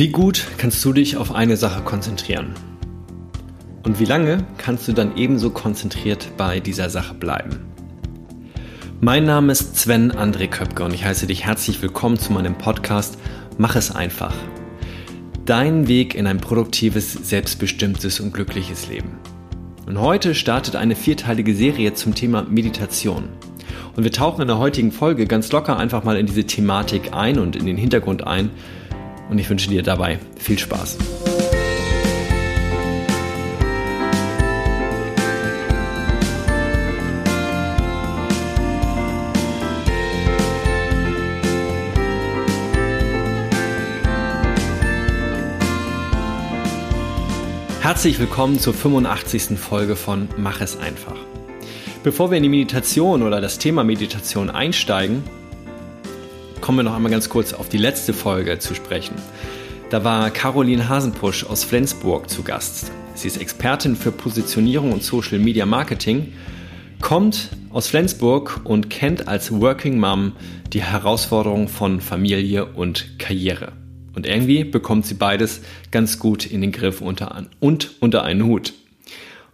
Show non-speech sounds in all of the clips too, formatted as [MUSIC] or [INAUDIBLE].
Wie gut kannst du dich auf eine Sache konzentrieren? Und wie lange kannst du dann ebenso konzentriert bei dieser Sache bleiben? Mein Name ist Sven André Köpke und ich heiße dich herzlich willkommen zu meinem Podcast Mach es einfach. Dein Weg in ein produktives, selbstbestimmtes und glückliches Leben. Und heute startet eine vierteilige Serie zum Thema Meditation. Und wir tauchen in der heutigen Folge ganz locker einfach mal in diese Thematik ein und in den Hintergrund ein, und ich wünsche dir dabei viel Spaß. Herzlich willkommen zur 85. Folge von Mach es einfach. Bevor wir in die Meditation oder das Thema Meditation einsteigen, kommen wir noch einmal ganz kurz auf die letzte Folge zu sprechen. Da war Caroline Hasenpusch aus Flensburg zu Gast. Sie ist Expertin für Positionierung und Social Media Marketing, kommt aus Flensburg und kennt als Working Mom die Herausforderungen von Familie und Karriere. Und irgendwie bekommt sie beides ganz gut in den Griff unter, und unter einen Hut.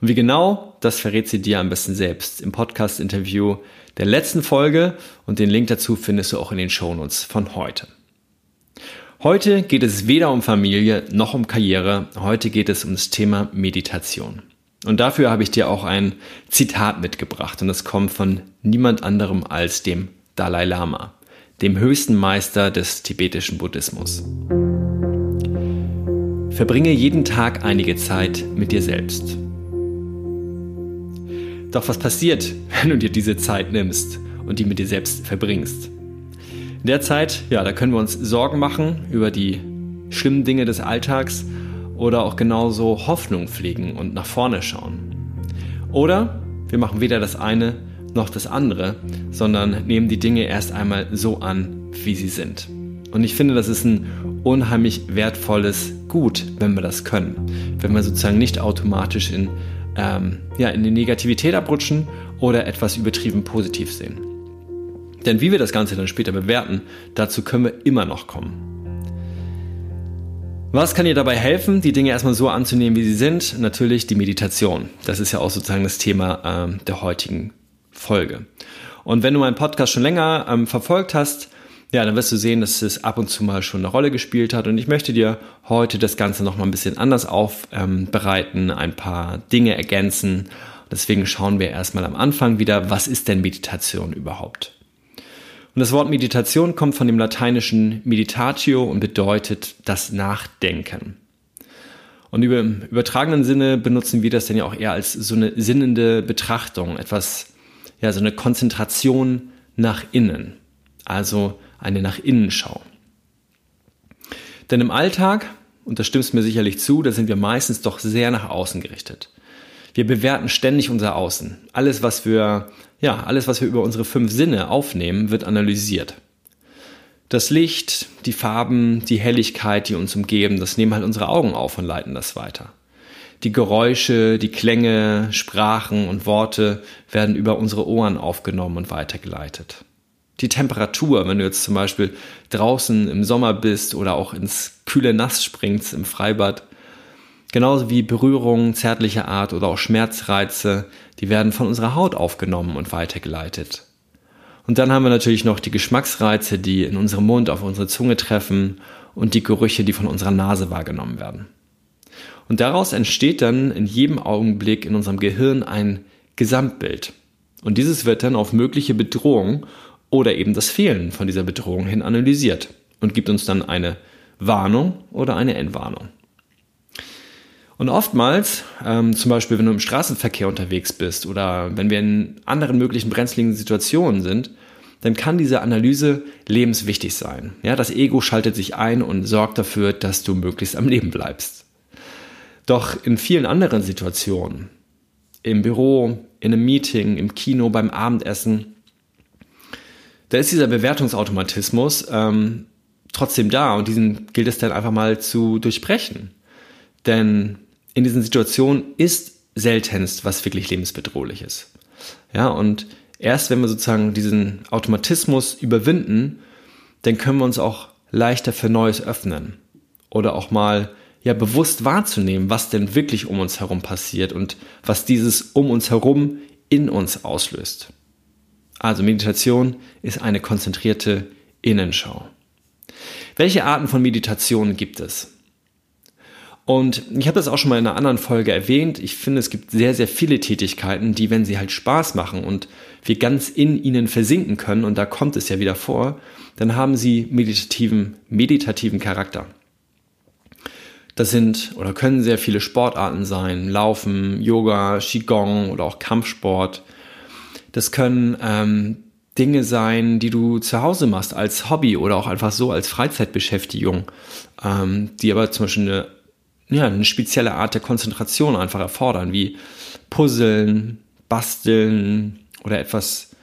Und wie genau, das verrät sie dir am besten selbst im Podcast-Interview der letzten Folge und den Link dazu findest du auch in den Shownotes von heute. Heute geht es weder um Familie noch um Karriere, heute geht es um das Thema Meditation. Und dafür habe ich dir auch ein Zitat mitgebracht und das kommt von niemand anderem als dem Dalai Lama, dem höchsten Meister des tibetischen Buddhismus. Verbringe jeden Tag einige Zeit mit dir selbst. Doch was passiert, wenn du dir diese Zeit nimmst und die mit dir selbst verbringst? In der Zeit, ja, da können wir uns Sorgen machen über die schlimmen Dinge des Alltags oder auch genauso Hoffnung pflegen und nach vorne schauen. Oder wir machen weder das eine noch das andere, sondern nehmen die Dinge erst einmal so an, wie sie sind. Und ich finde, das ist ein unheimlich wertvolles Gut, wenn wir das können. Wenn wir sozusagen nicht automatisch in ähm, ja, in die Negativität abrutschen oder etwas übertrieben positiv sehen. Denn wie wir das Ganze dann später bewerten, dazu können wir immer noch kommen. Was kann dir dabei helfen, die Dinge erstmal so anzunehmen, wie sie sind? Natürlich die Meditation. Das ist ja auch sozusagen das Thema ähm, der heutigen Folge. Und wenn du meinen Podcast schon länger ähm, verfolgt hast, ja, dann wirst du sehen, dass es ab und zu mal schon eine Rolle gespielt hat. Und ich möchte dir heute das Ganze noch mal ein bisschen anders aufbereiten, ein paar Dinge ergänzen. Deswegen schauen wir erstmal am Anfang wieder, was ist denn Meditation überhaupt? Und das Wort Meditation kommt von dem lateinischen meditatio und bedeutet das Nachdenken. Und im übertragenen Sinne benutzen wir das dann ja auch eher als so eine sinnende Betrachtung, etwas, ja, so eine Konzentration nach innen. Also eine nach innen Schau. Denn im Alltag, und da stimmst mir sicherlich zu, da sind wir meistens doch sehr nach außen gerichtet. Wir bewerten ständig unser Außen. Alles, was wir, ja, alles, was wir über unsere fünf Sinne aufnehmen, wird analysiert. Das Licht, die Farben, die Helligkeit, die uns umgeben, das nehmen halt unsere Augen auf und leiten das weiter. Die Geräusche, die Klänge, Sprachen und Worte werden über unsere Ohren aufgenommen und weitergeleitet die Temperatur, wenn du jetzt zum Beispiel draußen im Sommer bist oder auch ins kühle Nass springst im Freibad. Genauso wie Berührungen zärtlicher Art oder auch Schmerzreize, die werden von unserer Haut aufgenommen und weitergeleitet. Und dann haben wir natürlich noch die Geschmacksreize, die in unserem Mund auf unsere Zunge treffen und die Gerüche, die von unserer Nase wahrgenommen werden. Und daraus entsteht dann in jedem Augenblick in unserem Gehirn ein Gesamtbild. Und dieses wird dann auf mögliche Bedrohungen oder eben das Fehlen von dieser Bedrohung hin analysiert und gibt uns dann eine Warnung oder eine Entwarnung. Und oftmals, ähm, zum Beispiel wenn du im Straßenverkehr unterwegs bist oder wenn wir in anderen möglichen brenzligen Situationen sind, dann kann diese Analyse lebenswichtig sein. Ja, das Ego schaltet sich ein und sorgt dafür, dass du möglichst am Leben bleibst. Doch in vielen anderen Situationen, im Büro, in einem Meeting, im Kino, beim Abendessen, da ist dieser Bewertungsautomatismus ähm, trotzdem da und diesen gilt es dann einfach mal zu durchbrechen. Denn in diesen Situationen ist seltenst was wirklich lebensbedrohlich ist. Ja, und erst wenn wir sozusagen diesen Automatismus überwinden, dann können wir uns auch leichter für Neues öffnen oder auch mal ja bewusst wahrzunehmen, was denn wirklich um uns herum passiert und was dieses um uns herum in uns auslöst. Also Meditation ist eine konzentrierte Innenschau. Welche Arten von Meditation gibt es? Und ich habe das auch schon mal in einer anderen Folge erwähnt. Ich finde, es gibt sehr, sehr viele Tätigkeiten, die, wenn sie halt Spaß machen und wir ganz in ihnen versinken können, und da kommt es ja wieder vor, dann haben sie meditativen, meditativen Charakter. Das sind oder können sehr viele Sportarten sein. Laufen, Yoga, Qigong oder auch Kampfsport. Das können ähm, Dinge sein, die du zu Hause machst als Hobby oder auch einfach so als Freizeitbeschäftigung, ähm, die aber zum Beispiel eine ja, eine spezielle Art der Konzentration einfach erfordern, wie Puzzeln, Basteln oder etwas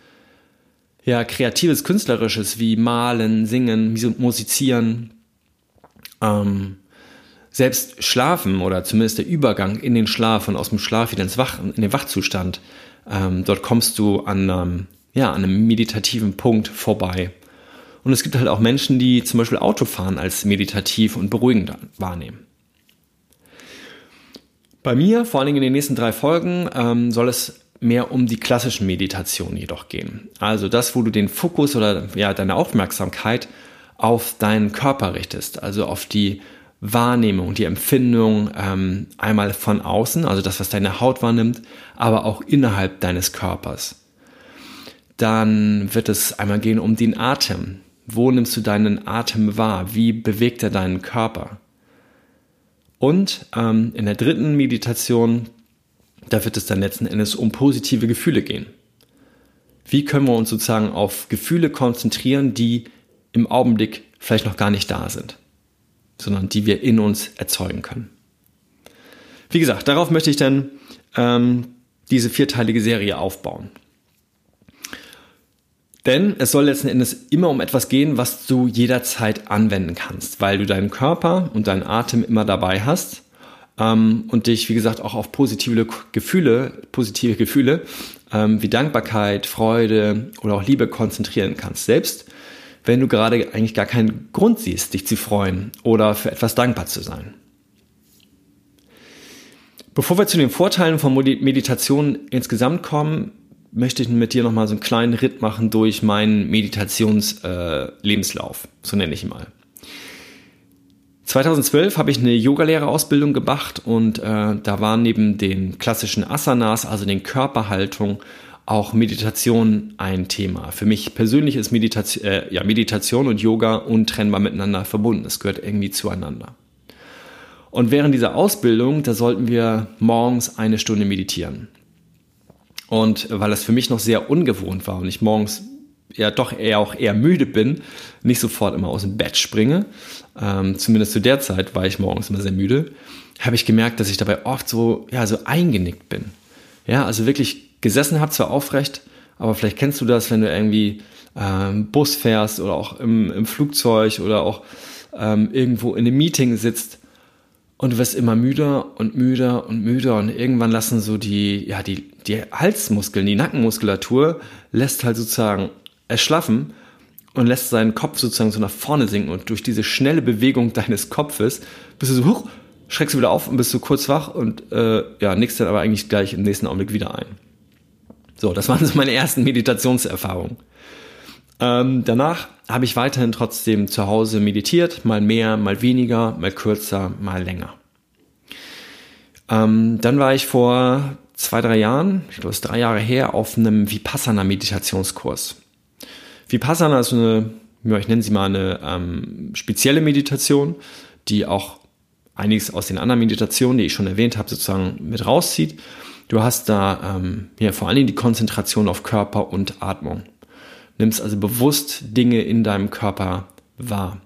ja, kreatives, künstlerisches wie Malen, Singen, Musizieren. Ähm, selbst Schlafen oder zumindest der Übergang in den Schlaf und aus dem Schlaf wieder ins Wach, in den Wachzustand, ähm, dort kommst du an, ähm, ja, an einem meditativen Punkt vorbei. Und es gibt halt auch Menschen, die zum Beispiel Autofahren als meditativ und beruhigend wahrnehmen. Bei mir, vor allen Dingen in den nächsten drei Folgen, ähm, soll es mehr um die klassischen Meditationen jedoch gehen. Also das, wo du den Fokus oder ja, deine Aufmerksamkeit auf deinen Körper richtest, also auf die Wahrnehmung, die Empfindung ähm, einmal von außen, also das, was deine Haut wahrnimmt, aber auch innerhalb deines Körpers. Dann wird es einmal gehen um den Atem. Wo nimmst du deinen Atem wahr? Wie bewegt er deinen Körper? Und ähm, in der dritten Meditation, da wird es dann letzten Endes um positive Gefühle gehen. Wie können wir uns sozusagen auf Gefühle konzentrieren, die im Augenblick vielleicht noch gar nicht da sind, sondern die wir in uns erzeugen können. Wie gesagt, darauf möchte ich dann ähm, diese vierteilige Serie aufbauen. Denn es soll letzten Endes immer um etwas gehen, was du jederzeit anwenden kannst, weil du deinen Körper und deinen Atem immer dabei hast ähm, und dich, wie gesagt, auch auf positive Gefühle, positive Gefühle ähm, wie Dankbarkeit, Freude oder auch Liebe konzentrieren kannst. Selbst wenn du gerade eigentlich gar keinen Grund siehst, dich zu freuen oder für etwas dankbar zu sein. Bevor wir zu den Vorteilen von Meditation insgesamt kommen, möchte ich mit dir nochmal so einen kleinen Ritt machen durch meinen Meditationslebenslauf, äh, so nenne ich ihn mal. 2012 habe ich eine Yogalehrerausbildung gemacht und äh, da waren neben den klassischen Asanas, also den Körperhaltung, auch Meditation ein Thema. Für mich persönlich ist Meditation, äh, ja, Meditation und Yoga untrennbar miteinander verbunden. Es gehört irgendwie zueinander. Und während dieser Ausbildung, da sollten wir morgens eine Stunde meditieren. Und weil das für mich noch sehr ungewohnt war und ich morgens ja doch eher auch eher müde bin, nicht sofort immer aus dem Bett springe, ähm, zumindest zu der Zeit war ich morgens immer sehr müde, habe ich gemerkt, dass ich dabei oft so, ja, so eingenickt bin. Ja, also wirklich gesessen habe, zwar aufrecht, aber vielleicht kennst du das, wenn du irgendwie ähm, Bus fährst oder auch im, im Flugzeug oder auch ähm, irgendwo in einem Meeting sitzt und du wirst immer müder und müder und müder und irgendwann lassen so die, ja, die, die Halsmuskeln, die Nackenmuskulatur lässt halt sozusagen erschlaffen und lässt seinen Kopf sozusagen so nach vorne sinken und durch diese schnelle Bewegung deines Kopfes bist du so, huch, schreckst du wieder auf und bist so kurz wach und äh, ja, nickst dann aber eigentlich gleich im nächsten Augenblick wieder ein. So, das waren so meine ersten Meditationserfahrungen. Ähm, danach habe ich weiterhin trotzdem zu Hause meditiert, mal mehr, mal weniger, mal kürzer, mal länger. Ähm, dann war ich vor zwei, drei Jahren, ich glaube es ist drei Jahre her, auf einem Vipassana-Meditationskurs. Vipassana ist eine, ja, ich nenne sie mal eine ähm, spezielle Meditation, die auch einiges aus den anderen Meditationen, die ich schon erwähnt habe, sozusagen mit rauszieht. Du hast da ähm, ja, vor allen Dingen die Konzentration auf Körper und Atmung nimmst also bewusst Dinge in deinem Körper wahr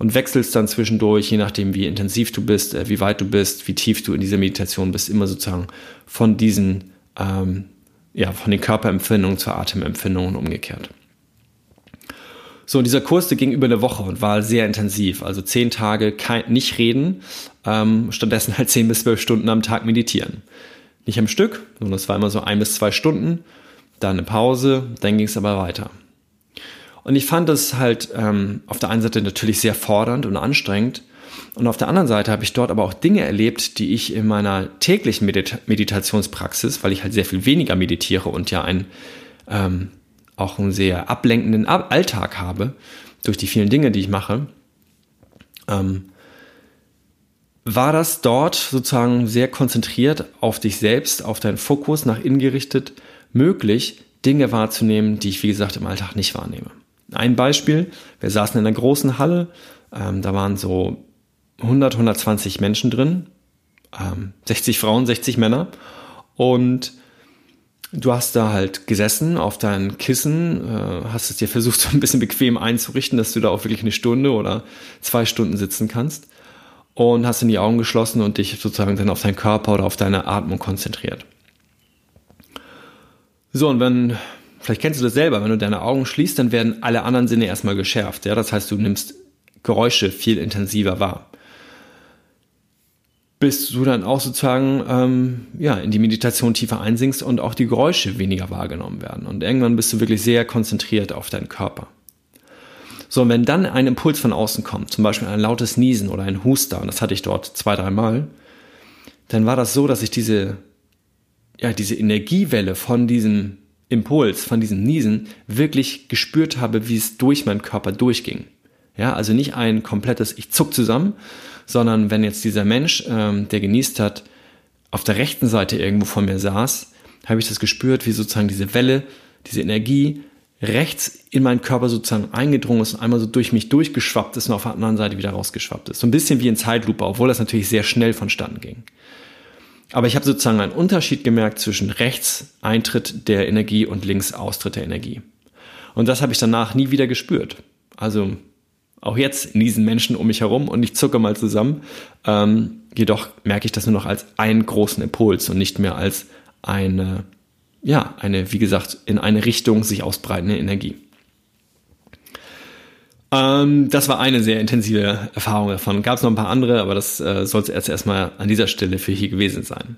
und wechselst dann zwischendurch, je nachdem, wie intensiv du bist, äh, wie weit du bist, wie tief du in dieser Meditation bist, immer sozusagen von diesen, ähm, ja, von den Körperempfindungen zur Atemempfindung und umgekehrt. So, dieser Kurs, der ging über eine Woche und war sehr intensiv. Also zehn Tage kein, nicht reden, ähm, stattdessen halt zehn bis zwölf Stunden am Tag meditieren. Nicht am Stück, sondern es war immer so ein bis zwei Stunden dann eine Pause, dann ging es aber weiter. Und ich fand es halt ähm, auf der einen Seite natürlich sehr fordernd und anstrengend Und auf der anderen Seite habe ich dort aber auch Dinge erlebt, die ich in meiner täglichen Medita Meditationspraxis, weil ich halt sehr viel weniger meditiere und ja ein, ähm, auch einen sehr ablenkenden Alltag habe, durch die vielen Dinge, die ich mache, ähm, war das dort sozusagen sehr konzentriert auf dich selbst, auf deinen Fokus, nach innen gerichtet, möglich, Dinge wahrzunehmen, die ich, wie gesagt, im Alltag nicht wahrnehme. Ein Beispiel, wir saßen in einer großen Halle, ähm, da waren so 100, 120 Menschen drin, ähm, 60 Frauen, 60 Männer. Und du hast da halt gesessen auf deinen Kissen, äh, hast es dir versucht [LAUGHS] so ein bisschen bequem einzurichten, dass du da auch wirklich eine Stunde oder zwei Stunden sitzen kannst und hast in die Augen geschlossen und dich sozusagen dann auf deinen Körper oder auf deine Atmung konzentriert. So, und wenn, vielleicht kennst du das selber, wenn du deine Augen schließt, dann werden alle anderen Sinne erstmal geschärft. Ja, das heißt, du nimmst Geräusche viel intensiver wahr bis du dann auch sozusagen ähm, ja, in die Meditation tiefer einsinkst und auch die Geräusche weniger wahrgenommen werden. Und irgendwann bist du wirklich sehr konzentriert auf deinen Körper. So, und wenn dann ein Impuls von außen kommt, zum Beispiel ein lautes Niesen oder ein Huster, und das hatte ich dort zwei, dreimal, dann war das so, dass ich diese, ja, diese Energiewelle von diesem Impuls, von diesem Niesen wirklich gespürt habe, wie es durch meinen Körper durchging. Ja, also nicht ein komplettes Ich zuck zusammen, sondern wenn jetzt dieser Mensch, ähm, der genießt hat, auf der rechten Seite irgendwo vor mir saß, habe ich das gespürt, wie sozusagen diese Welle, diese Energie rechts in meinen Körper sozusagen eingedrungen ist und einmal so durch mich durchgeschwappt ist und auf der anderen Seite wieder rausgeschwappt ist. So ein bisschen wie in Zeitlupe, obwohl das natürlich sehr schnell vonstatten ging. Aber ich habe sozusagen einen Unterschied gemerkt zwischen rechts Eintritt der Energie und links Austritt der Energie. Und das habe ich danach nie wieder gespürt. Also auch jetzt niesen Menschen um mich herum und ich zucke mal zusammen. Ähm, jedoch merke ich das nur noch als einen großen Impuls und nicht mehr als eine, ja, eine, wie gesagt, in eine Richtung sich ausbreitende Energie. Ähm, das war eine sehr intensive Erfahrung davon. Gab es noch ein paar andere, aber das äh, soll es erst erstmal an dieser Stelle für hier gewesen sein.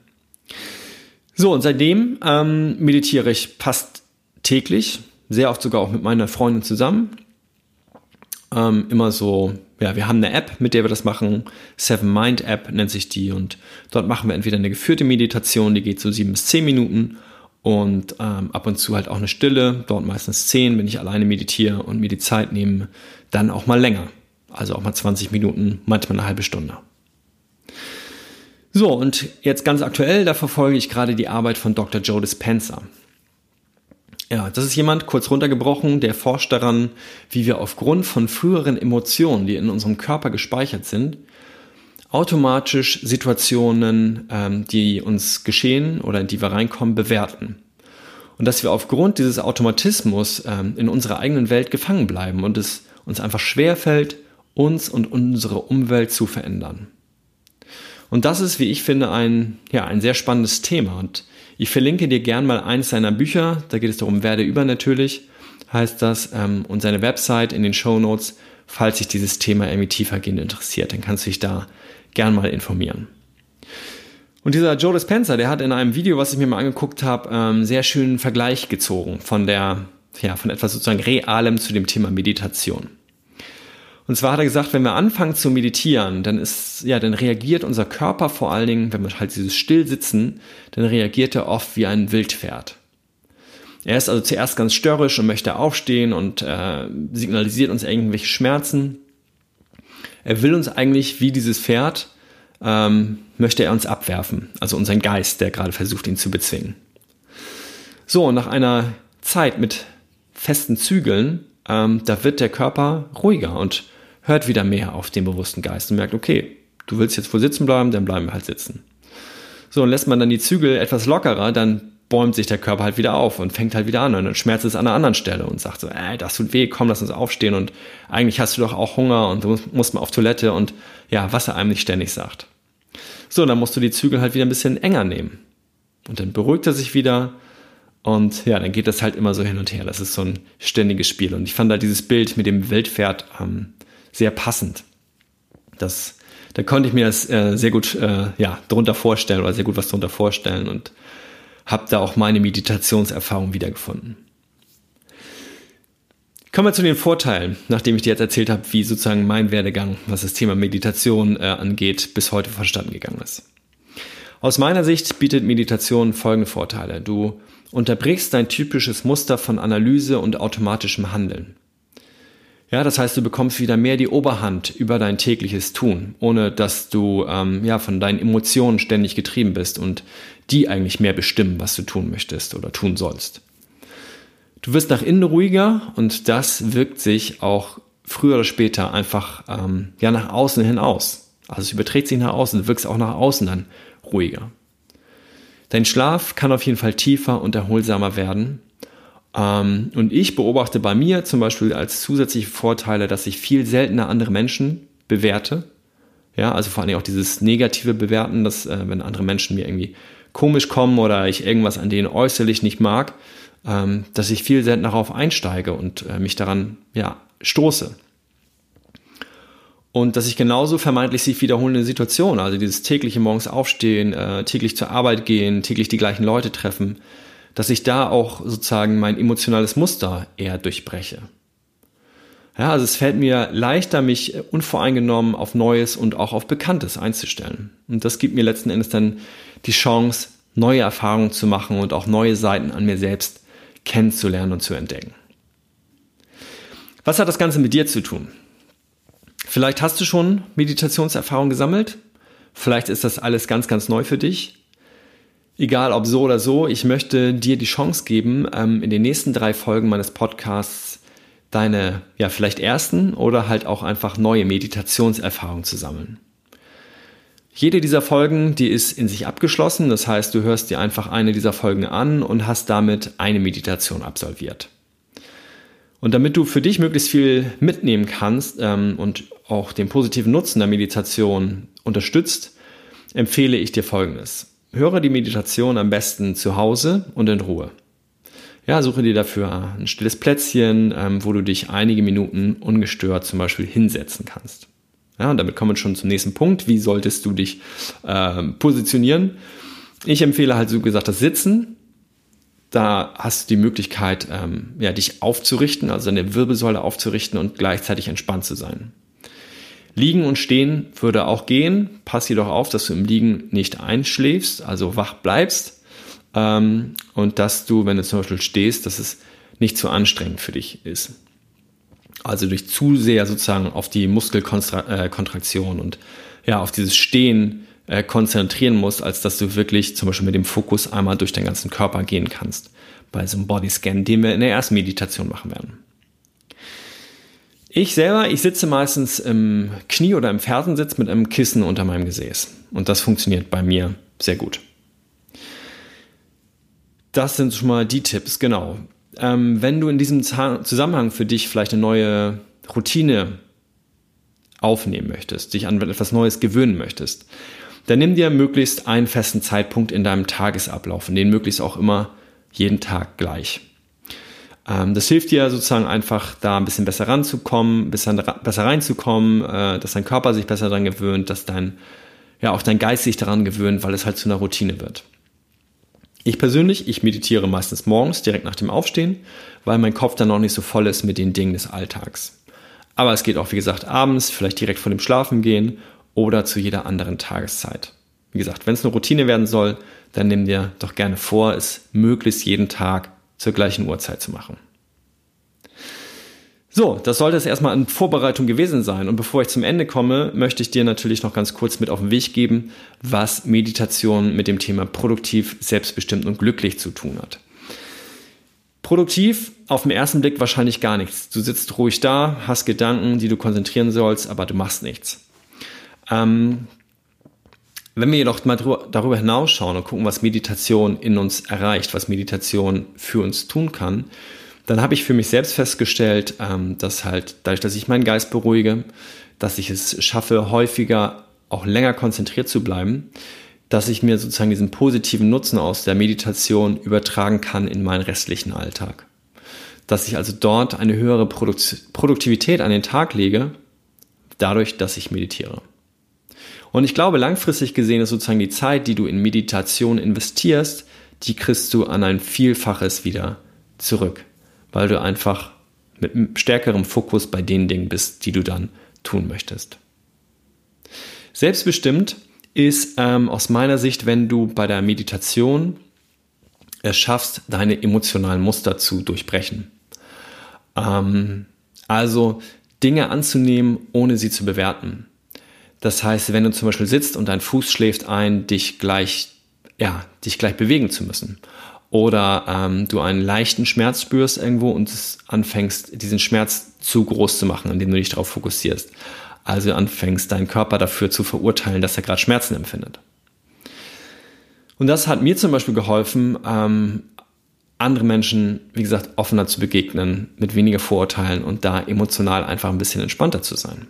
So, und seitdem ähm, meditiere ich fast täglich, sehr oft sogar auch mit meiner Freundin zusammen ähm, immer so, ja, wir haben eine App, mit der wir das machen. Seven Mind App nennt sich die und dort machen wir entweder eine geführte Meditation, die geht so sieben bis zehn Minuten und ähm, ab und zu halt auch eine Stille, dort meistens zehn, wenn ich alleine meditiere und mir die Zeit nehme, dann auch mal länger. Also auch mal 20 Minuten, manchmal eine halbe Stunde. So, und jetzt ganz aktuell, da verfolge ich gerade die Arbeit von Dr. Joe Dispenza. Ja, das ist jemand, kurz runtergebrochen, der forscht daran, wie wir aufgrund von früheren Emotionen, die in unserem Körper gespeichert sind, automatisch Situationen, ähm, die uns geschehen oder in die wir reinkommen, bewerten. Und dass wir aufgrund dieses Automatismus ähm, in unserer eigenen Welt gefangen bleiben und es uns einfach schwerfällt, uns und unsere Umwelt zu verändern. Und das ist, wie ich finde, ein, ja, ein sehr spannendes Thema. Und ich verlinke dir gern mal eins seiner Bücher. Da geht es darum, werde übernatürlich, heißt das, ähm, und seine Website in den Show Notes, falls sich dieses Thema irgendwie tiefergehend interessiert. Dann kannst du dich da gern mal informieren. Und dieser Joe Dispenza, der hat in einem Video, was ich mir mal angeguckt habe, ähm, sehr schönen Vergleich gezogen von der, ja, von etwas sozusagen Realem zu dem Thema Meditation. Und zwar hat er gesagt, wenn wir anfangen zu meditieren, dann ist, ja, dann reagiert unser Körper vor allen Dingen, wenn wir halt dieses Stillsitzen, dann reagiert er oft wie ein Wildpferd. Er ist also zuerst ganz störrisch und möchte aufstehen und äh, signalisiert uns irgendwelche Schmerzen. Er will uns eigentlich wie dieses Pferd, ähm, möchte er uns abwerfen, also unseren Geist, der gerade versucht, ihn zu bezwingen. So, nach einer Zeit mit festen Zügeln, ähm, da wird der Körper ruhiger und hört wieder mehr auf den bewussten Geist und merkt, okay, du willst jetzt wohl sitzen bleiben, dann bleiben wir halt sitzen. So, und lässt man dann die Zügel etwas lockerer, dann bäumt sich der Körper halt wieder auf und fängt halt wieder an und dann schmerzt es an einer anderen Stelle und sagt so, ey, das tut weh, komm, lass uns aufstehen und eigentlich hast du doch auch Hunger und du musst mal auf Toilette und ja, was er einem nicht ständig sagt. So, dann musst du die Zügel halt wieder ein bisschen enger nehmen. Und dann beruhigt er sich wieder und ja, dann geht das halt immer so hin und her. Das ist so ein ständiges Spiel. Und ich fand halt dieses Bild mit dem Wildpferd ähm, sehr passend. Das, da konnte ich mir das äh, sehr gut äh, ja, drunter vorstellen oder sehr gut was drunter vorstellen und habe da auch meine Meditationserfahrung wiedergefunden. Kommen wir zu den Vorteilen, nachdem ich dir jetzt erzählt habe, wie sozusagen mein Werdegang, was das Thema Meditation äh, angeht, bis heute verstanden gegangen ist. Aus meiner Sicht bietet Meditation folgende Vorteile. Du unterbrichst dein typisches Muster von Analyse und automatischem Handeln. Ja, das heißt, du bekommst wieder mehr die Oberhand über dein tägliches Tun, ohne dass du ähm, ja von deinen Emotionen ständig getrieben bist und die eigentlich mehr bestimmen, was du tun möchtest oder tun sollst. Du wirst nach innen ruhiger und das wirkt sich auch früher oder später einfach ähm, ja nach außen hin aus. Also es überträgt sich nach außen, du wirkst auch nach außen dann ruhiger. Dein Schlaf kann auf jeden Fall tiefer und erholsamer werden. Ähm, und ich beobachte bei mir zum Beispiel als zusätzliche Vorteile, dass ich viel seltener andere Menschen bewerte. Ja, also vor allem auch dieses negative Bewerten, dass äh, wenn andere Menschen mir irgendwie komisch kommen oder ich irgendwas an denen äußerlich nicht mag, ähm, dass ich viel seltener darauf einsteige und äh, mich daran ja, stoße. Und dass ich genauso vermeintlich sich wiederholende Situationen, also dieses tägliche morgens aufstehen, äh, täglich zur Arbeit gehen, täglich die gleichen Leute treffen, dass ich da auch sozusagen mein emotionales Muster eher durchbreche. Ja, also es fällt mir leichter, mich unvoreingenommen auf Neues und auch auf Bekanntes einzustellen. Und das gibt mir letzten Endes dann die Chance, neue Erfahrungen zu machen und auch neue Seiten an mir selbst kennenzulernen und zu entdecken. Was hat das Ganze mit dir zu tun? Vielleicht hast du schon Meditationserfahrung gesammelt. Vielleicht ist das alles ganz, ganz neu für dich. Egal ob so oder so, ich möchte dir die Chance geben, ähm, in den nächsten drei Folgen meines Podcasts deine, ja, vielleicht ersten oder halt auch einfach neue Meditationserfahrungen zu sammeln. Jede dieser Folgen, die ist in sich abgeschlossen. Das heißt, du hörst dir einfach eine dieser Folgen an und hast damit eine Meditation absolviert. Und damit du für dich möglichst viel mitnehmen kannst ähm, und auch den positiven Nutzen der Meditation unterstützt, empfehle ich dir Folgendes. Höre die Meditation am besten zu Hause und in Ruhe. Ja, suche dir dafür ein stilles Plätzchen, ähm, wo du dich einige Minuten ungestört zum Beispiel hinsetzen kannst. Ja, und damit kommen wir schon zum nächsten Punkt. Wie solltest du dich äh, positionieren? Ich empfehle halt so gesagt das Sitzen. Da hast du die Möglichkeit, ähm, ja, dich aufzurichten, also deine Wirbelsäule aufzurichten und gleichzeitig entspannt zu sein. Liegen und stehen würde auch gehen. Pass jedoch auf, dass du im Liegen nicht einschläfst, also wach bleibst. Ähm, und dass du, wenn du zum Beispiel stehst, dass es nicht zu anstrengend für dich ist also durch zu sehr sozusagen auf die Muskelkontraktion und ja, auf dieses Stehen äh, konzentrieren musst, als dass du wirklich zum Beispiel mit dem Fokus einmal durch den ganzen Körper gehen kannst. Bei so einem Bodyscan, den wir in der ersten Meditation machen werden. Ich selber, ich sitze meistens im Knie oder im Fersensitz mit einem Kissen unter meinem Gesäß. Und das funktioniert bei mir sehr gut. Das sind schon mal die Tipps, genau ähm, wenn du in diesem Zusammenhang für dich vielleicht eine neue Routine aufnehmen möchtest, dich an etwas Neues gewöhnen möchtest, dann nimm dir möglichst einen festen Zeitpunkt in deinem Tagesablauf und den möglichst auch immer jeden Tag gleich. Ähm, das hilft dir sozusagen einfach da ein bisschen besser ranzukommen, besser reinzukommen, äh, dass dein Körper sich besser daran gewöhnt, dass dein, ja, auch dein Geist sich daran gewöhnt, weil es halt zu einer Routine wird. Ich persönlich, ich meditiere meistens morgens direkt nach dem Aufstehen, weil mein Kopf dann noch nicht so voll ist mit den Dingen des Alltags. Aber es geht auch, wie gesagt, abends, vielleicht direkt vor dem Schlafengehen oder zu jeder anderen Tageszeit. Wie gesagt, wenn es eine Routine werden soll, dann nimm dir doch gerne vor, es möglichst jeden Tag zur gleichen Uhrzeit zu machen. So, das sollte es erstmal in Vorbereitung gewesen sein. Und bevor ich zum Ende komme, möchte ich dir natürlich noch ganz kurz mit auf den Weg geben, was Meditation mit dem Thema produktiv, selbstbestimmt und glücklich zu tun hat. Produktiv auf den ersten Blick wahrscheinlich gar nichts. Du sitzt ruhig da, hast Gedanken, die du konzentrieren sollst, aber du machst nichts. Ähm, wenn wir jedoch mal darüber hinausschauen und gucken, was Meditation in uns erreicht, was Meditation für uns tun kann, dann habe ich für mich selbst festgestellt, ähm, dass halt dadurch, dass ich meinen Geist beruhige, dass ich es schaffe, häufiger auch länger konzentriert zu bleiben, dass ich mir sozusagen diesen positiven Nutzen aus der Meditation übertragen kann in meinen restlichen Alltag. Dass ich also dort eine höhere Produkt Produktivität an den Tag lege, dadurch, dass ich meditiere. Und ich glaube, langfristig gesehen ist sozusagen die Zeit, die du in Meditation investierst, die kriegst du an ein Vielfaches wieder zurück weil du einfach mit stärkerem Fokus bei den Dingen bist, die du dann tun möchtest. Selbstbestimmt ist ähm, aus meiner Sicht, wenn du bei der Meditation es schaffst, deine emotionalen Muster zu durchbrechen. Ähm, also Dinge anzunehmen, ohne sie zu bewerten. Das heißt, wenn du zum Beispiel sitzt und dein Fuß schläft ein, dich gleich, ja, dich gleich bewegen zu müssen. Oder ähm, du einen leichten Schmerz spürst irgendwo und anfängst, diesen Schmerz zu groß zu machen, indem du dich darauf fokussierst. Also anfängst, deinen Körper dafür zu verurteilen, dass er gerade Schmerzen empfindet. Und das hat mir zum Beispiel geholfen, ähm, andere Menschen, wie gesagt, offener zu begegnen, mit weniger Vorurteilen und da emotional einfach ein bisschen entspannter zu sein.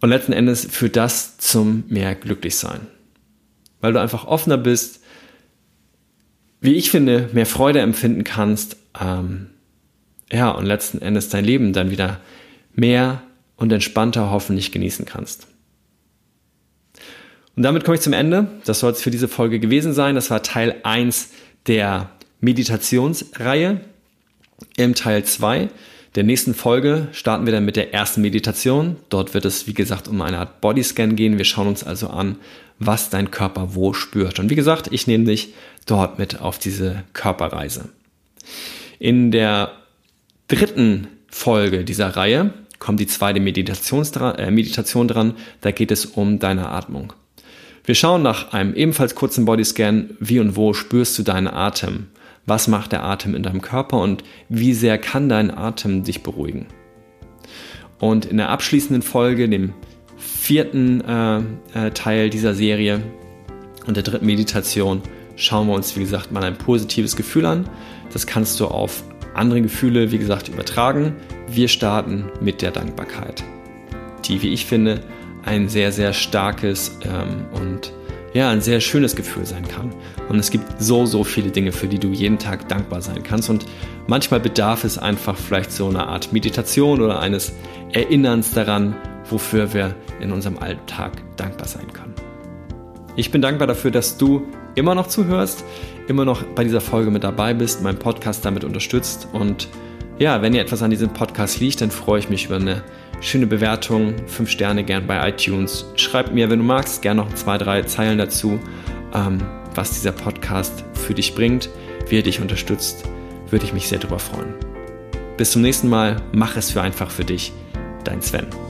Und letzten Endes führt das zum mehr Glücklichsein. Weil du einfach offener bist, wie ich finde, mehr Freude empfinden kannst, ähm, ja, und letzten Endes dein Leben dann wieder mehr und entspannter hoffentlich genießen kannst. Und damit komme ich zum Ende. Das soll es für diese Folge gewesen sein. Das war Teil 1 der Meditationsreihe. Im Teil 2 der nächsten Folge starten wir dann mit der ersten Meditation. Dort wird es, wie gesagt, um eine Art Bodyscan gehen. Wir schauen uns also an, was dein Körper wo spürt. Und wie gesagt, ich nehme dich dort mit auf diese Körperreise. In der dritten Folge dieser Reihe kommt die zweite äh, Meditation dran. Da geht es um deine Atmung. Wir schauen nach einem ebenfalls kurzen Bodyscan, wie und wo spürst du deinen Atem? Was macht der Atem in deinem Körper und wie sehr kann dein Atem dich beruhigen? Und in der abschließenden Folge, dem vierten äh, äh, Teil dieser Serie und der dritten Meditation, schauen wir uns, wie gesagt, mal ein positives Gefühl an. Das kannst du auf andere Gefühle, wie gesagt, übertragen. Wir starten mit der Dankbarkeit, die, wie ich finde, ein sehr, sehr starkes ähm, und ja, ein sehr schönes Gefühl sein kann. Und es gibt so, so viele Dinge, für die du jeden Tag dankbar sein kannst. Und manchmal bedarf es einfach vielleicht so einer Art Meditation oder eines Erinnerns daran, wofür wir in unserem Alltag dankbar sein können. Ich bin dankbar dafür, dass du immer noch zuhörst, immer noch bei dieser Folge mit dabei bist, meinen Podcast damit unterstützt. Und ja, wenn dir etwas an diesem Podcast liegt, dann freue ich mich über eine schöne Bewertung, fünf Sterne gern bei iTunes. Schreib mir, wenn du magst, gern noch zwei, drei Zeilen dazu, ähm, was dieser Podcast für dich bringt, wie er dich unterstützt. Würde ich mich sehr darüber freuen. Bis zum nächsten Mal. Mach es für einfach für dich. Dein Sven.